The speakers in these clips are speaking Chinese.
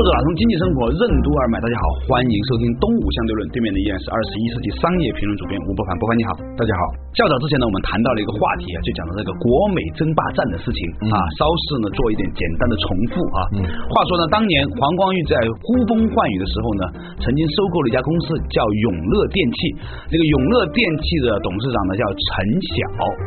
作者打通经济生活任督二脉，大家好，欢迎收听东吴相对论。对面的依然是二十一世纪商业评论主编吴伯凡，伯凡你好，大家好。较早之前呢，我们谈到了一个话题啊，就讲到这个国美争霸战的事情啊，稍事呢做一点简单的重复啊。话说呢，当年黄光裕在呼风唤雨的时候呢，曾经收购了一家公司叫永乐电器，那个永乐电器的董事长呢叫陈晓。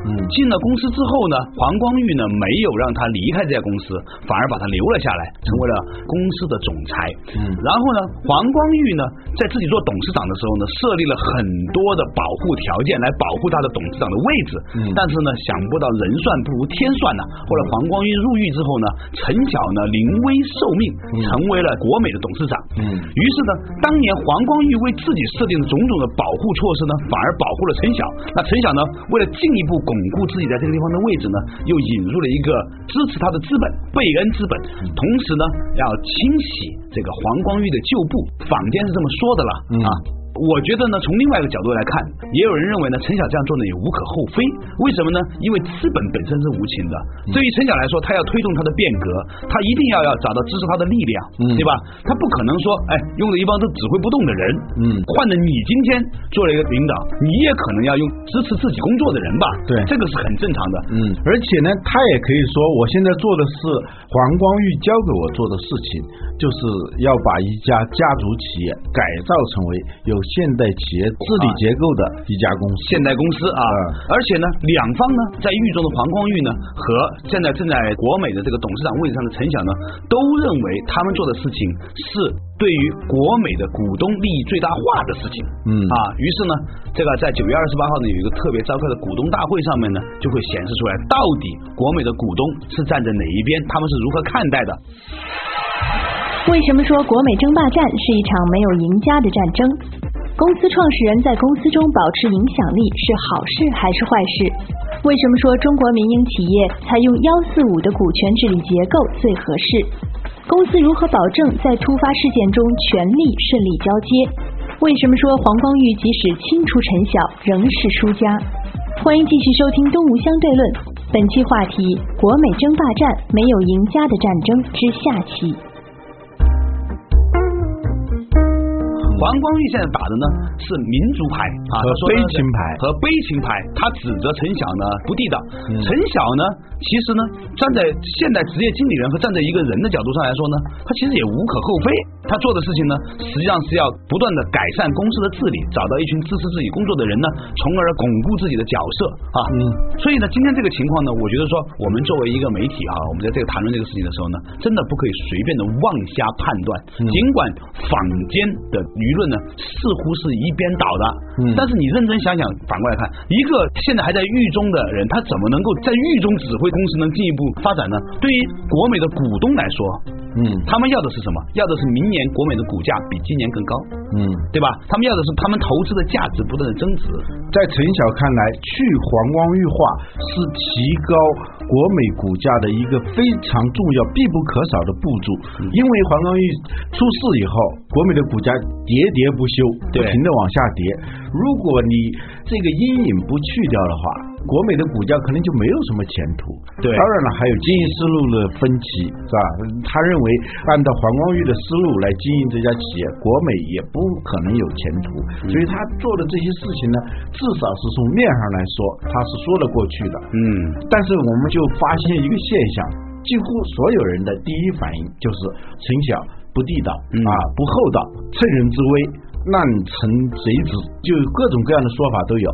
嗯，进了公司之后呢，黄光裕呢没有让他离开这家公司，反而把他留了下来，成为了公司的总裁。嗯，然后呢，黄光裕呢在自己做董事长的时候呢，设立了很多的保护条件来保护他的。董事长的位置，嗯但是呢，想不到人算不如天算呢。后来黄光裕入狱之后呢，陈晓呢临危受命，成为了国美的董事长。嗯，于是呢，当年黄光裕为自己设定的种种的保护措施呢，反而保护了陈晓。那陈晓呢，为了进一步巩固自己在这个地方的位置呢，又引入了一个支持他的资本——贝恩资本，同时呢，要清洗这个黄光裕的旧部。坊间是这么说的了啊。我觉得呢，从另外一个角度来看，也有人认为呢，陈晓这样做呢也无可厚非。为什么呢？因为资本本身是无情的。对于陈晓来说，他要推动他的变革，他一定要要找到支持他的力量，嗯对吧？他不可能说，哎，用了一帮都指挥不动的人，嗯，换了你今天做了一个领导，你也可能要用支持自己工作的人吧？对，这个是很正常的。嗯，而且呢，他也可以说，我现在做的是黄光裕交给我做的事情，就是要把一家家族企业改造成为有。现代企业治理结构的一家公司，现代公司啊，而且呢，两方呢在狱中的黄光裕呢和现在正在国美的这个董事长位置上的陈晓呢，都认为他们做的事情是对于国美的股东利益最大化的事情。嗯啊，于是呢，这个在九月二十八号呢有一个特别召开的股东大会上面呢，就会显示出来到底国美的股东是站在哪一边，他们是如何看待的。为什么说国美争霸战是一场没有赢家的战争？公司创始人在公司中保持影响力是好事还是坏事？为什么说中国民营企业采用幺四五的股权治理结构最合适？公司如何保证在突发事件中权力顺利交接？为什么说黄光裕即使清除陈晓仍是输家？欢迎继续收听《东吴相对论》，本期话题：国美争霸战没有赢家的战争之下期。光裕现在打的呢是民族牌啊，和悲情牌和悲情牌，他指责陈晓呢不地道。陈晓呢，其实呢站在现代职业经理人和站在一个人的角度上来说呢，他其实也无可厚非。他做的事情呢，实际上是要不断的改善公司的治理，找到一群支持自己工作的人呢，从而巩固自己的角色啊。嗯。所以呢，今天这个情况呢，我觉得说，我们作为一个媒体啊，我们在这个谈论这个事情的时候呢，真的不可以随便的妄下判断。尽管坊间的舆论呢，似乎是一边倒的，嗯。但是你认真想想，反过来看，一个现在还在狱中的人，他怎么能够在狱中指挥公司能进一步发展呢？对于国美的股东来说。嗯，他们要的是什么？要的是明年国美的股价比今年更高，嗯，对吧？他们要的是他们投资的价值不断的增值。在陈晓看来，去黄光裕化是提高国美股价的一个非常重要、必不可少的步骤。因为黄光裕出事以后，国美的股价喋喋不休，不停的往下跌。如果你这个阴影不去掉的话，国美的股价可能就没有什么前途。对，当然了，还有经营思路的分歧，是吧？他认为按照黄光裕的思路来经营这家企业，国美也不可能有前途。所以他做的这些事情呢，至少是从面上来说，他是说得过去的。嗯，但是我们就发现一个现象，几乎所有人的第一反应就是陈小不地道啊，不厚道，趁人之危，滥臣贼子，就各种各样的说法都有。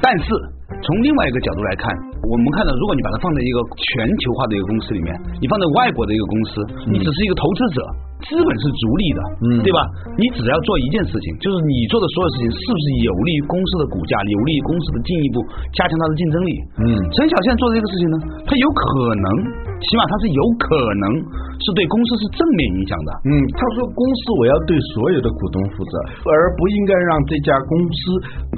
但是从另外一个角度来看，我们看到，如果你把它放在一个全球化的一个公司里面，你放在外国的一个公司，你只是一个投资者，资本是逐利的，嗯对吧？你只要做一件事情，就是你做的所有事情是不是有利于公司的股价，有利于公司的进一步加强它的竞争力？嗯陈晓现在做的这个事情呢，它有可能，起码它是有可能是对公司是正面影响的。嗯，他说公司我要对所有的股东负责，而不应该让这家公司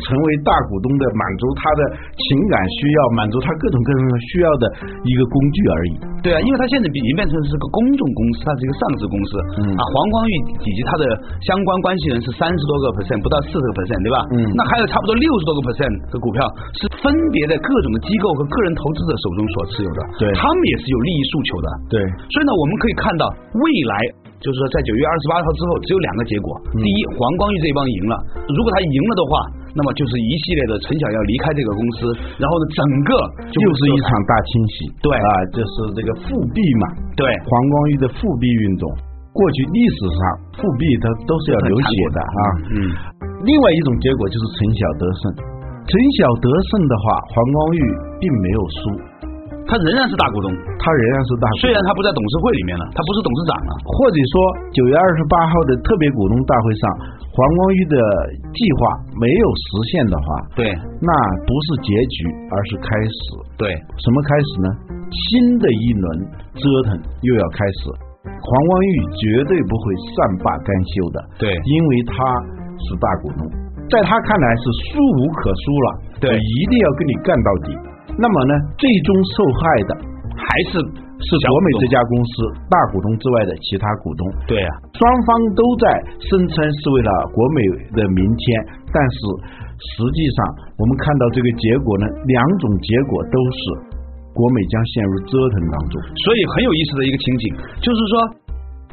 成为大股东的满足他的情感需要、满足他各种各样需要的一个工具而已。对啊，因为他现在已经变成是个公众公司，它是一个上市公司。嗯啊，黄光裕以及他的相关关系人是三十多个 percent，不到四十个 percent，对吧？嗯那还有差不多六十多个 percent 的股票是分别在各种的机构和个人投资者手中所持有的。对他们也是有利益诉求的。对，所以呢，我们可以看到未来。就是说，在九月二十八号之后，只有两个结果。嗯第一，黄光裕这帮赢了。如果他赢了的话，那么就是一系列的陈晓要离开这个公司，然后呢，整个就又是一场大清洗。对啊，就是这个复辟嘛，对黄光裕的复辟运动。过去历史上复辟它都是要流血的啊。嗯，另外一种结果就是陈晓得胜。陈晓得胜的话，黄光裕并没有输，他仍然是大股东，他仍然是大股东。虽然他不在董事会里面了，他不是董事长了。或者说九月二十八号的特别股东大会上，黄光裕的计划没有实现的话，对那不是结局，而是开始。对，什么开始呢？新的一轮折腾又要开始。黄光裕绝对不会善罢甘休的，对因为他是大股东，在他看来是输无可输了，对一定要跟你干到底。那么呢，最终受害的还是是国美这家公司大股东之外的其他股东。对啊，双方都在声称是为了国美的明天，但是实际上我们看到这个结果呢，两种结果都是国美将陷入折腾当中。所以很有意思的一个情景，就是说。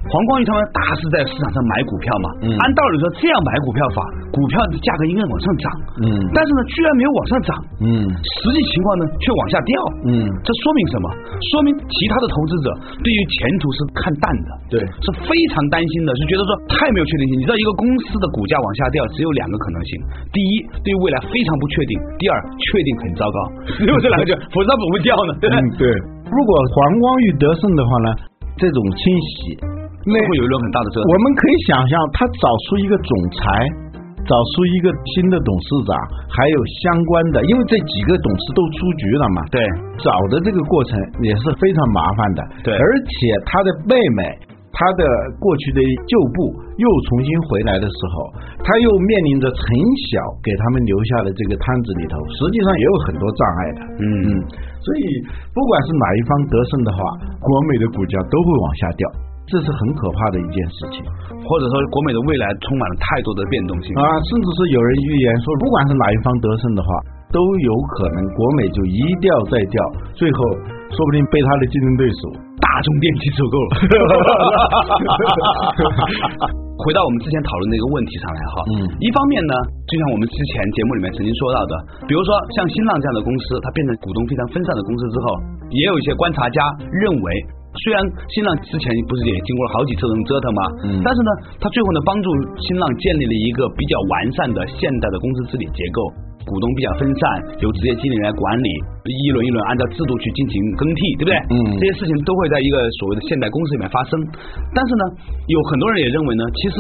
黄光裕他们大是在市场上买股票嘛，嗯按道理说这样买股票法，股票的价格应该往上涨，嗯但是呢，居然没有往上涨，嗯实际情况呢却往下掉，嗯，这说明什么？说明其他的投资者对于前途是看淡的，对是非常担心的，是觉得说太没有确定性。你知道一个公司的股价往下掉，只有两个可能性：第一，对未来非常不确定；第二，确定很糟糕。只有这两个就，否则它不会掉呢，对不对？嗯对。如果黄光裕得胜的话呢，这种清洗，那会有一轮很大的折腾。我们可以想象，他找出一个总裁，找出一个新的董事长，还有相关的，因为这几个董事都出局了嘛。对找的这个过程也是非常麻烦的。对而且他的妹妹。他的过去的旧部又重新回来的时候，他又面临着陈晓给他们留下的这个摊子里头，实际上也有很多障碍的。嗯嗯，所以不管是哪一方得胜的话，国美的股价都会往下掉，这是很可怕的一件事情或者说国美的未来充满了太多的变动性啊！甚至是有人预言说，不管是哪一方得胜的话，都有可能国美就一掉再掉，最后说不定被他的竞争对手大众电器收购了。回到我们之前讨论的一个问题上来哈，嗯一方面呢，就像我们之前节目里面曾经说到的，比如说像新浪这样的公司，它变成股东非常分散的公司之后，也有一些观察家认为。虽然新浪之前不是也经过了好几次这种折腾吗？嗯但是呢，他最后呢帮助新浪建立了一个比较完善的现代的公司治理结构，股东比较分散，由职业经理人来管理，一轮一轮按照制度去进行更替，对不对？嗯这些事情都会在一个所谓的现代公司里面发生。但是呢，有很多人也认为呢，其实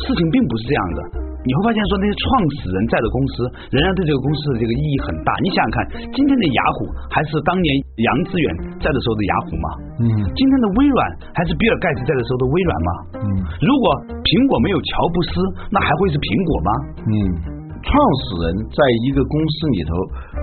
事情并不是这样的。你会发现说那些创始人在的公司，仍然对这个公司的这个意义很大。你想想看，今天的雅虎还是当年杨致远在的时候的雅虎吗？嗯今天的微软还是比尔盖茨在的时候的微软吗？嗯如果苹果没有乔布斯，那还会是苹果吗？嗯，创始人在一个公司里头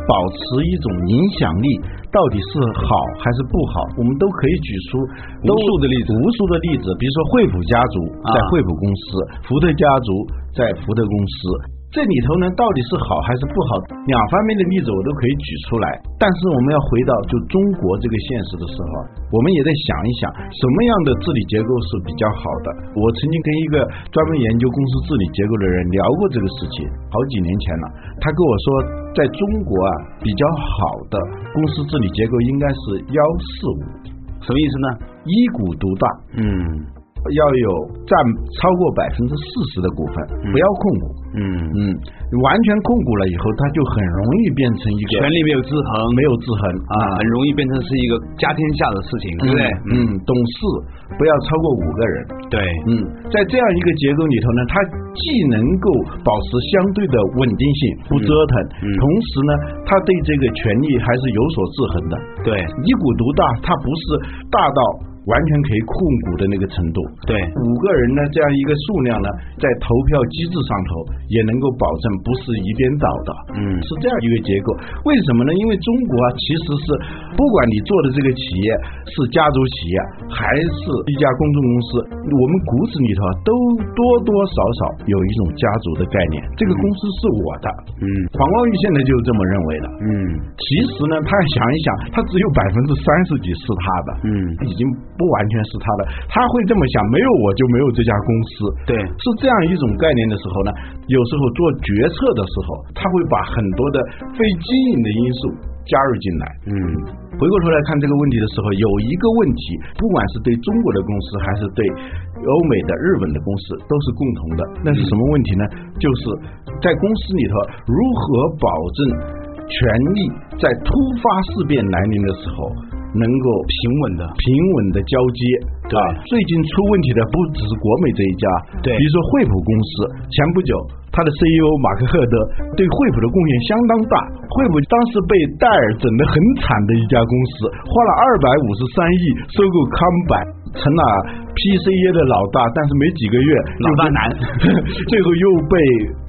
保持一种影响力，到底是好还是不好，我们都可以举出无数的例子无数的例子，比如说惠普家族在啊惠普公司，福特家族在福特公司。这里头呢，到底是好还是不好？两方面的例子我都可以举出来。但是我们要回到就中国这个现实的时候，我们也得想一想，什么样的治理结构是比较好的。我曾经跟一个专门研究公司治理结构的人聊过这个事情，好几年前了。他跟我说，在中国啊，比较好的公司治理结构应该是幺四五，什么意思呢？一股独大。嗯，要有占超过百分之四十的股份，不要控股。嗯，嗯，完全控股了以后，它就很容易变成一个权力没有制衡，没有制衡啊，很容易变成是一个家天下的事情，对不对？嗯，董事不要超过五个人。对，嗯，在这样一个结构里头呢，它既能够保持相对的稳定性，不折腾，同时呢，它对这个权力还是有所制衡的。对，一股独大，它不是大到。完全可以控股的那个程度，对五个人呢，这样一个数量呢，在投票机制上头也能够保证不是一边倒的，嗯，是这样一个结构。为什么呢？因为中国啊，其实是不管你做的这个企业是家族企业还是一家公众公司，我们骨子里头都多多少少有一种家族的概念。这个公司是我的，嗯，黄光裕现在就是这么认为的，嗯，其实呢，他想一想，他只有百分之三十几是他的，嗯，已经。不完全是他的，他会这么想，没有我就没有这家公司，对，是这样一种概念的时候呢，有时候做决策的时候，他会把很多的非经营的因素加入进来。嗯，回过头来看这个问题的时候，有一个问题，不管是对中国的公司还是对欧美的、日本的公司，都是共同的。那是什么问题呢？就是在公司里头如何保证权力在突发事变来临的时候。能够平稳的、平稳的交接，对最近出问题的不只是国美这一家，对，比如说惠普公司，前不久他的 CEO 马克赫德对惠普的贡献相当大。惠普当时被戴尔整得很惨的一家公司，花了二百五十三亿收购康柏，成了 PCA 的老大，但是没几个月老大难，最后又被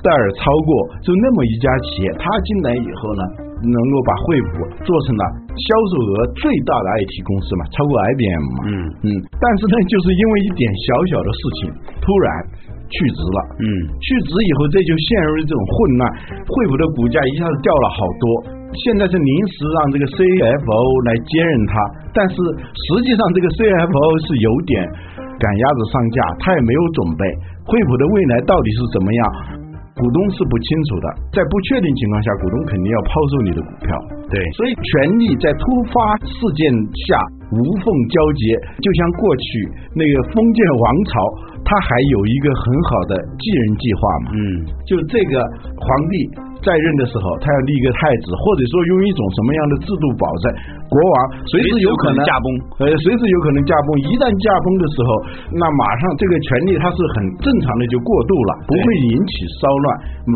戴尔超过，就那么一家企业，他进来以后呢？能够把惠普做成了销售额最大的 IT 公司嘛，超过 IBM 嘛。嗯嗯，但是呢，就是因为一点小小的事情，突然去职了。嗯，去职以后，这就陷入这种混乱，惠普的股价一下子掉了好多。现在是临时让这个 CFO 来接任他，但是实际上这个 CFO 是有点赶鸭子上架，他也没有准备惠普的未来到底是怎么样。股东是不清楚的，在不确定情况下，股东肯定要抛售你的股票。对，所以权力在突发事件下无缝交接，就像过去那个封建王朝，它还有一个很好的继任计划嘛。嗯，就这个皇帝。在任的时候，他要立一个太子，或者说用一种什么样的制度保证国王随时有可能驾崩？呃，随时有可能驾崩。一旦驾崩的时候，那马上这个权力它是很正常的就过渡了，不会引起骚乱。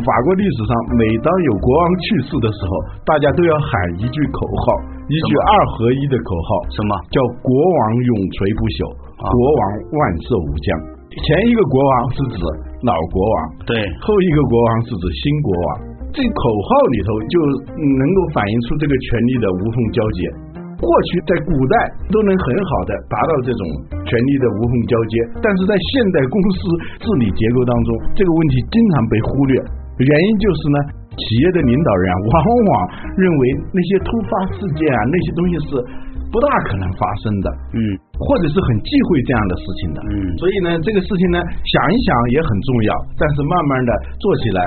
法国历史上，每当有国王去世的时候，大家都要喊一句口号，一句二合一的口号，什么叫“国王永垂不朽，国王万寿无疆”。前一个国王是指老国王，对；后一个国王是指新国王。这口号里头就能够反映出这个权力的无缝交接。过去在古代都能很好的达到这种权力的无缝交接，但是在现代公司治理结构当中，这个问题经常被忽略。原因就是呢，企业的领导人往往认为那些突发事件啊，那些东西是。不大可能发生的，嗯，或者是很忌讳这样的事情的，嗯，所以呢，这个事情呢，想一想也很重要，但是慢慢的做起来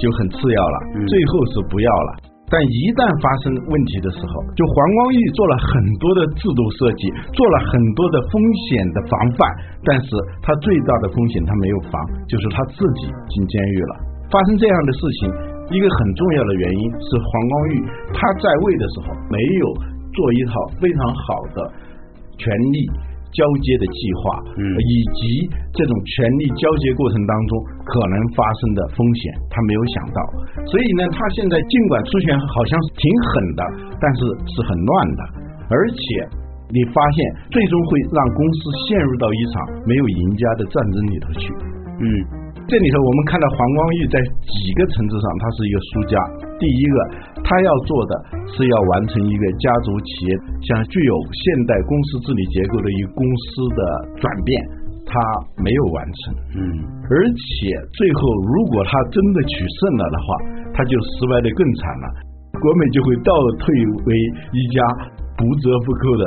就很次要了，最后是不要了。但一旦发生问题的时候，就黄光裕做了很多的制度设计，做了很多的风险的防范，但是他最大的风险他没有防，就是他自己进监狱了。发生这样的事情，一个很重要的原因是黄光裕他在位的时候没有。做一套非常好的权力交接的计划，嗯，以及这种权力交接过程当中可能发生的风险，他没有想到。所以呢，他现在尽管出拳好像是挺狠的，但是是很乱的，而且你发现最终会让公司陷入到一场没有赢家的战争里头去。嗯，这里头我们看到黄光裕在几个层次上他是一个输家。第一个。他要做的是要完成一个家族企业，像具有现代公司治理结构的一个公司的转变，他没有完成。嗯，而且最后如果他真的取胜了的话，他就失败的更惨了，国美就会倒退为一家不折不扣的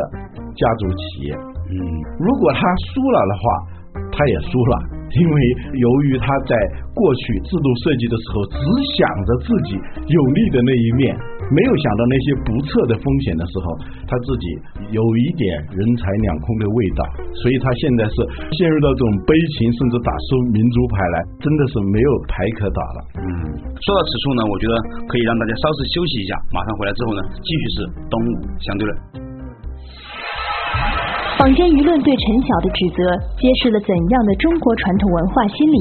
家族企业。嗯，如果他输了的话，他也输了。因为由于他在过去制度设计的时候只想着自己有利的那一面，没有想到那些不测的风险的时候，他自己有一点人财两空的味道，所以他现在是陷入到这种悲情，甚至打出民族牌来，真的是没有牌可打了。嗯，说到此处呢，我觉得可以让大家稍事休息一下，马上回来之后呢，继续是东吴相对论。坊间舆论对陈晓的指责，揭示了怎样的中国传统文化心理？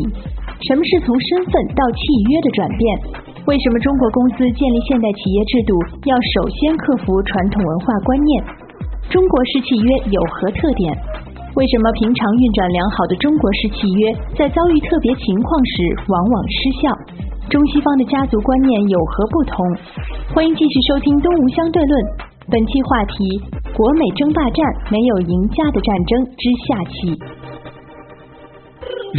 什么是从身份到契约的转变？为什么中国公司建立现代企业制度要首先克服传统文化观念？中国式契约有何特点？为什么平常运转良好的中国式契约在遭遇特别情况时往往失效？中西方的家族观念有何不同？欢迎继续收听《东吴相对论》，本期话题。国美争霸战没有赢家的战争之下期，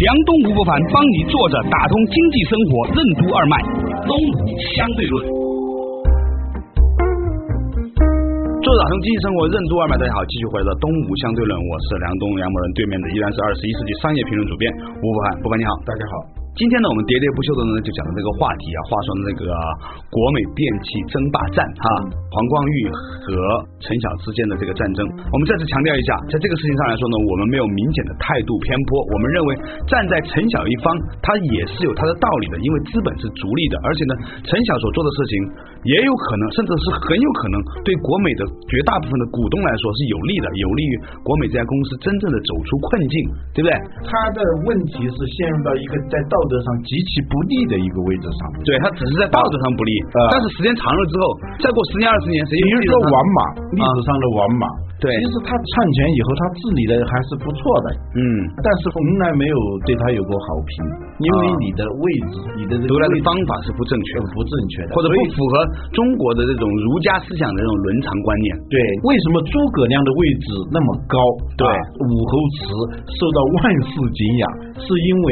梁东吴不凡帮你坐着打通经济生活任督二脉，东吴相对论。坐着打通经济生活任督二脉，大家好，继续回到东吴相对论，我是梁东梁某人，对面的依然是二十一世纪商业评论主编吴不凡，不凡你好，大家好。今天呢，我们喋喋不休的呢，就讲到这个话题啊。话说那个国美电器争霸战哈，黄光裕和陈晓之间的这个战争，我们再次强调一下，在这个事情上来说呢，我们没有明显的态度偏颇。我们认为站在陈晓一方，他也是有他的道理的，因为资本是逐利的，而且呢，陈晓所做的事情也有可能，甚至是很有可能对国美的绝大部分的股东来说是有利的，有利于国美这家公司真正的走出困境，对不对？他的问题是陷入到一个在道。德上极其不利的一个位置上，对他只是在道德上不利，但是时间长了之后，再过十年二十年，谁比如说王莽，历史上的王马，对，其实他篡权以后，他治理的还是不错的，嗯，但是从来没有对他有过好评，因为你的位置，你的得来的方法是不正确的、不正确的，或者不符合中国的这种儒家思想的这种伦常观念。对，为什么诸葛亮的位置那么高？对，武侯祠受到万世敬仰，是因为。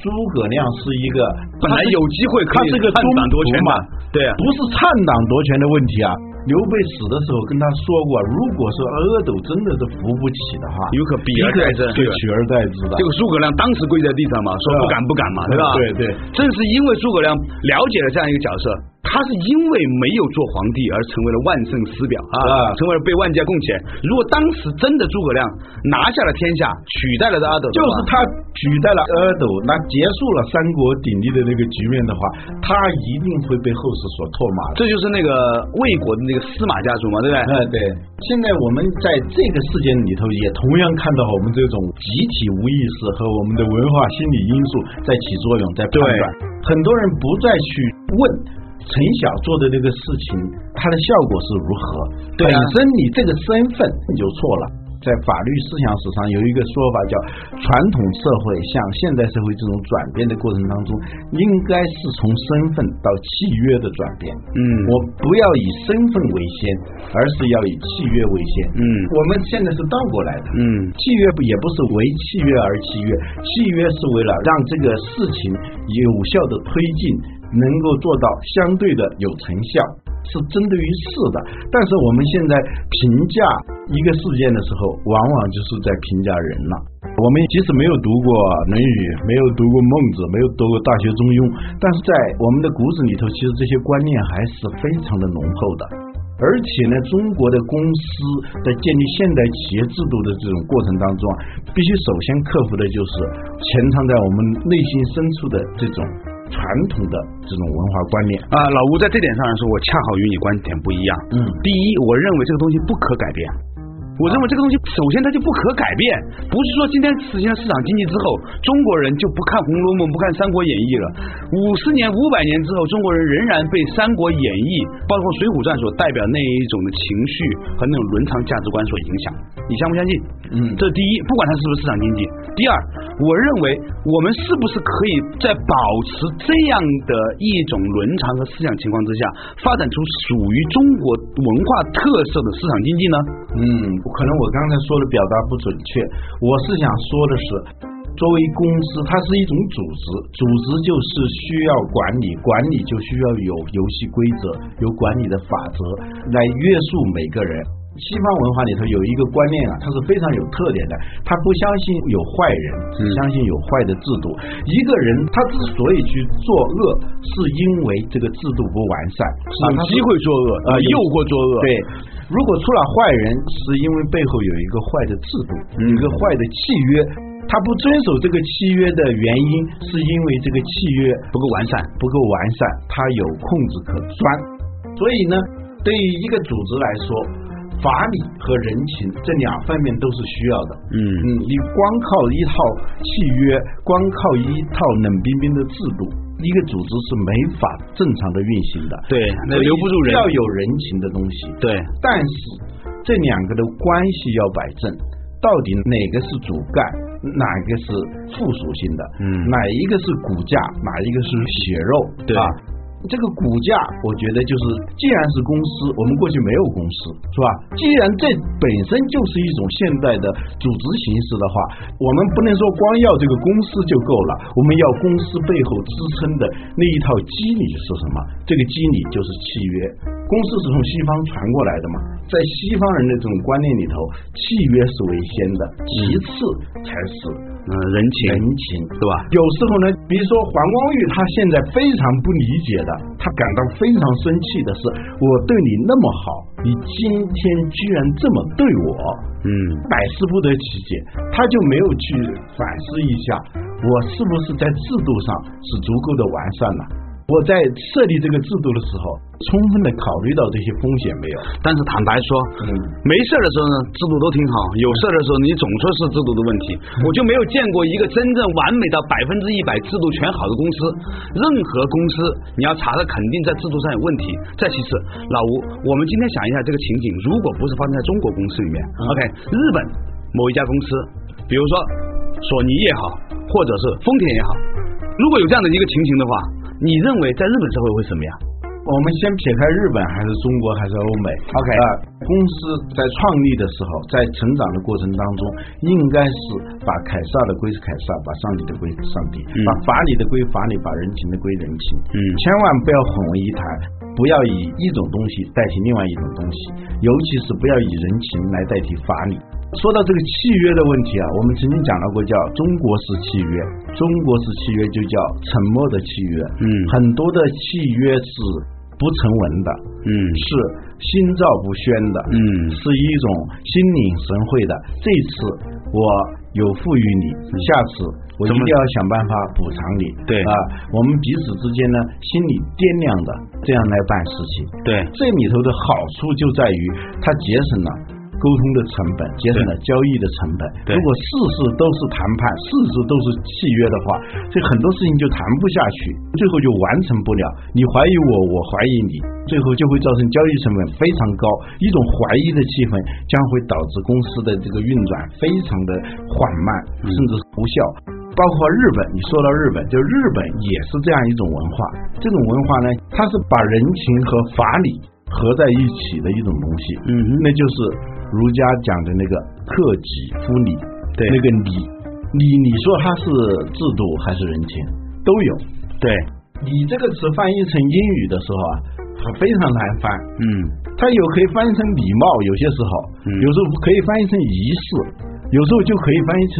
诸葛亮是一个本来有机会，他是个篡党夺权嘛，对，不是篡党夺权的问题啊。刘备死的时候跟他说过，如果是阿斗真的是扶不起的话，有可比而代之，对，取而代之的。这个诸葛亮当时跪在地上嘛，说不敢不敢嘛，对吧？对对，正是因为诸葛亮了解了这样一个角色。他是因为没有做皇帝而成为了万圣师表啊，成为了被万家共钱。如果当时真的诸葛亮拿下了天下，取代了阿斗，就是他取代了阿斗，那结束了三国鼎立的那个局面的话，他一定会被后世所唾骂。这就是那个魏国的那个司马家族嘛，对不对？嗯，对。现在我们在这个事件里头，也同样看到我们这种集体无意识和我们的文化心理因素在起作用，在判断。很多人不再去问。陈晓做的这个事情，它的效果是如何？本身你这个身份你就错了。在法律思想史上有一个说法叫，传统社会向现代社会这种转变的过程当中，应该是从身份到契约的转变。嗯，我不要以身份为先，而是要以契约为先。嗯，我们现在是倒过来的。嗯，契约也不是为契约而契约，契约是为了让这个事情有效的推进。能够做到相对的有成效，是针对于事的。但是我们现在评价一个事件的时候，往往就是在评价人了。我们即使没有读过《论语》，没有读过《孟子》，没有读过《大学》《中庸》，但是在我们的骨子里头，其实这些观念还是非常的浓厚的。而且呢，中国的公司在建立现代企业制度的这种过程当中啊，必须首先克服的就是潜藏在我们内心深处的这种传统的这种文化观念啊。老吴在这点上来说，我恰好与你观点不一样。嗯，第一，我认为这个东西不可改变。我认为这个东西首先它就不可改变，不是说今天实现了市场经济之后，中国人就不看《红楼梦》不看《三国演义》了。五十年、五百年之后，中国人仍然被《三国演义》包括《水浒传》所代表那一种的情绪和那种伦常价值观所影响。你相不相信？嗯，这第一，不管它是不是市场经济。第二，我认为我们是不是可以在保持这样的一种伦常和思想情况之下，发展出属于中国文化特色的市场经济呢？嗯。可能我刚才说的表达不准确，我是想说的是，作为公司，它是一种组织，组织就是需要管理，管理就需要有游戏规则，有管理的法则来约束每个人。西方文化里头有一个观念啊，它是非常有特点的，他不相信有坏人，只相信有坏的制度。一个人他之所以去作恶，是因为这个制度不完善，有机会作恶，啊，诱惑作恶。对，如果出了坏人，是因为背后有一个坏的制度，有一个坏的契约，他不遵守这个契约的原因，是因为这个契约不够完善，不够完善，他有空子可钻。所以呢，对于一个组织来说，法理和人情这两方面都是需要的。嗯嗯，你光靠一套契约，光靠一套冷冰冰的制度，一个组织是没法正常的运行的。对，那留不住人。要有人情的东西。对，但是这两个的关系要摆正，到底哪个是主干，哪个是附属性的？嗯哪一个是骨架，哪一个是血肉？对啊。这个股价，我觉得就是，既然是公司，我们过去没有公司，是吧？既然这本身就是一种现代的组织形式的话，我们不能说光要这个公司就够了，我们要公司背后支撑的那一套机理是什么？这个机理就是契约。公司是从西方传过来的嘛，在西方人的这种观念里头，契约是为先的，其次才是嗯，人情人情，对吧？有时候呢，比如说黄光裕，他现在非常不理解的，他感到非常生气的是，我对你那么好，你今天居然这么对我，嗯，百思不得其解，他就没有去反思一下，我是不是在制度上是足够的完善了？我在设立这个制度的时候，充分的考虑到这些风险没有？但是坦白说，嗯没事儿的时候呢，制度都挺好；有事儿的时候，你总说是制度的问题。我就没有见过一个真正完美到百分之一百制度全好的公司。任何公司你要查的，肯定在制度上有问题。再其次，老吴，我们今天想一下这个情景，如果不是发生在中国公司里面，OK，日本某一家公司，比如说索尼也好，或者是丰田也好，如果有这样的一个情形的话，你认为在日本社会会什么样？我们先撇开日本还是中国还是欧美，OK 啊，公司在创立的时候，在成长的过程当中，应该是把凯撒的归是凯撒，把上帝的归是上帝，嗯把法理的归法理，把人情的归人情，嗯千万不要混为一谈，不要以一种东西代替另外一种东西，尤其是不要以人情来代替法理。说到这个契约的问题啊，我们曾经讲到过叫中国式契约，中国式契约就叫沉默的契约，嗯很多的契约是不成文的，嗯是心照不宣的，嗯是一种心领神会的。这次我有赋予你，下次我一定要想办法补偿你。对啊，我们彼此之间呢，心里掂量的这样来办事情。对这里头的好处就在于它节省了。沟通的成本，节省了交易的成本。如果事事都是谈判，事事都是契约的话，这很多事情就谈不下去，最后就完成不了。你怀疑我，我怀疑你，最后就会造成交易成本非常高，一种怀疑的气氛将会导致公司的这个运转非常的缓慢，甚至是无效。包括日本，你说到日本，就日本也是这样一种文化。这种文化呢，它是把人情和法理合在一起的一种东西。嗯哼。那就是儒家讲的那个克己复礼，对。那个礼，礼你说它是制度还是人情，都有。对，礼这个词翻译成英语的时候啊，它非常难翻。嗯。它有可以翻译成礼貌，有些时候，嗯。有时候可以翻译成仪式，有时候就可以翻译成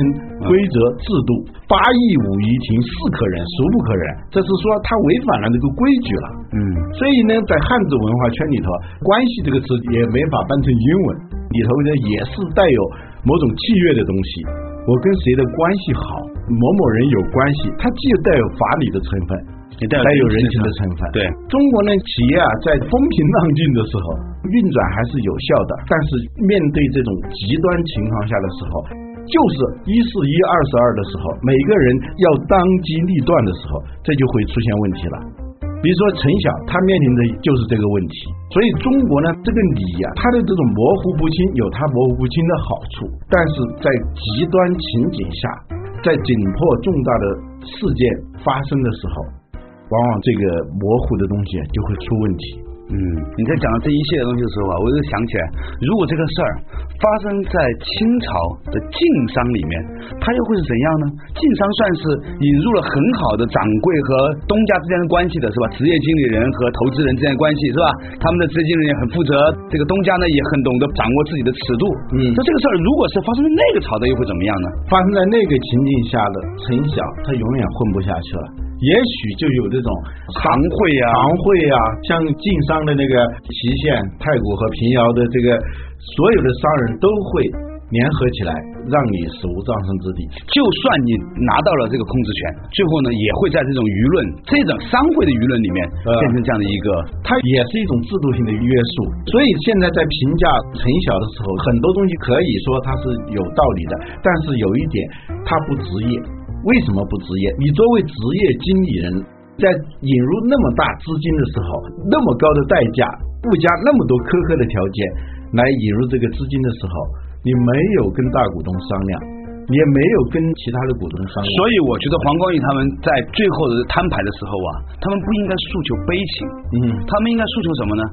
规则制度。八义五夷庭，是可忍，孰不可忍？这是说他违反了这个规矩了。嗯所以呢，在汉字文化圈里头，关系这个词也没法翻成英文，里头呢也是带有某种契约的东西。我跟谁的关系好，某某人有关系，它既带有法理的成分，也带有人情的成成分。对中国呢，企业啊，在风平浪静的时候运转还是有效的，但是面对这种极端情况下的时候，就是一四一，二十二的时候，每个人要当机立断的时候，这就会出现问题了。比如说陈晓，他面临的就是这个问题。所以中国呢，这个理呀、它的这种模糊不清有它模糊不清的好处，但是在极端情景下，在紧迫重大的事件发生的时候，往往这个模糊的东西就会出问题。嗯，你在讲到这一系列东西的时候啊，我就想起来，如果这个事儿发生在清朝的晋商里面，它又会是怎样呢？晋商算是引入了很好的掌柜和东家之间的关系的，是吧？职业经理人和投资人之间的关系，是吧？他们的职业经理人也很负责，这个东家呢也很懂得掌握自己的尺度。嗯那这个事儿如果是发生在那个朝代，又会怎么样呢？发生在那个情境下的陈晓，他永远混不下去了。也许就有这种行会啊行会啊，像晋商的那个祁县、太谷和平遥的这个所有的商人都会联合起来，让你死无葬身之地。就算你拿到了这个控制权，最后呢也会在这种舆论、这种商会的舆论里面呃变成这样的一个它也是一种制度性的约束，所以现在在评价陈晓的时候，很多东西可以说它是有道理的，但是有一点，它不职业。为什么不职业？你作为职业经理人，在引入那么大资金的时候，那么高的代价，附加那么多苛刻的条件来引入这个资金的时候，你没有跟大股东商量，也没有跟其他的股东商量。所以我觉得黄光裕他们在最后的摊牌的时候啊，他们不应该诉求悲情，嗯他们应该诉求什么呢？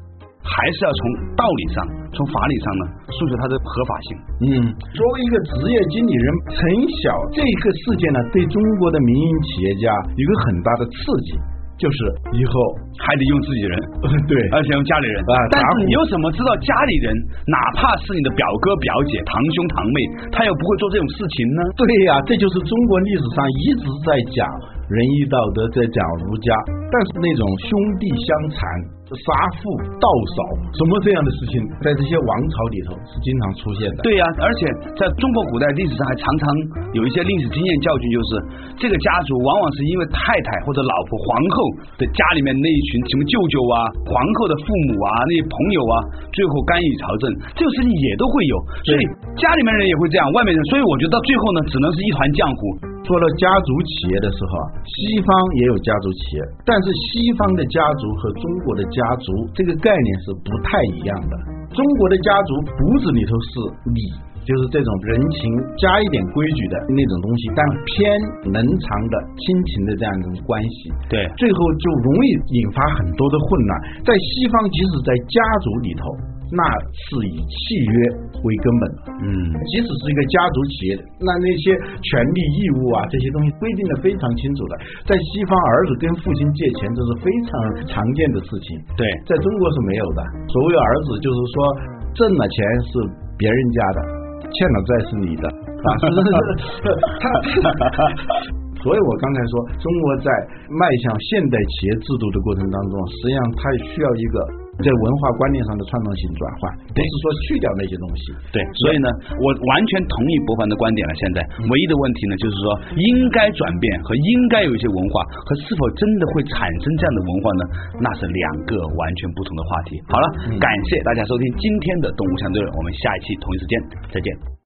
还是要从道理上、从法理上呢，诉求它的合法性。嗯，作为一个职业经理人，陈晓这个事件呢，对中国的民营企业家有一个很大的刺激，就是以后还得用自己人，对而且用家里人啊但是你又怎么知道家里人，哪怕是你的表哥、表姐、堂兄、堂妹，他又不会做这种事情呢？对呀、这就是中国历史上一直在讲仁义道德，在讲儒家，但是那种兄弟相残、杀父、盗嫂什么这样的事情，在这些王朝里头是经常出现的。对呀、而且在中国古代历史上还常常有一些历史经验教训，就是这个家族往往是因为太太或者老婆、皇后的家里面那一群什么舅舅啊、皇后的父母啊、那些朋友啊，最后干预朝政，这个事情也都会有。所以家里面人也会这样，外面人，所以我觉得到最后呢，只能是一团浆糊。说到家族企业的时候啊，西方也有家族企业，但是西方的家族和中国的家族这个概念是不太一样的。中国的家族骨子里头是礼，就是这种人情加一点规矩的那种东西，但偏能长的亲情的这样一种关系。对最后就容易引发很多的混乱。在西方，即使在家族里头，那是以契约为根本的。嗯，即使是一个家族企业，那那些权利义务啊这些东西规定的非常清楚的。在西方，儿子跟父亲借钱这是非常常见的事情，对，在中国是没有的。所谓儿子，就是说挣了钱是别人家的，欠了债是你的啊，是是是，他。所以我刚才说，中国在迈向现代企业制度的过程当中，实际上它需要一个在文化观念上的创造性转换，不是说去掉那些东西。对，所以呢，我完全同意博凡的观点了。现在唯一的问题呢，就是说应该转变和应该有一些文化，和是否真的会产生这样的文化呢？那是两个完全不同的话题。好了，感谢大家收听今天的动物相对论，我们下一期同一时间再见。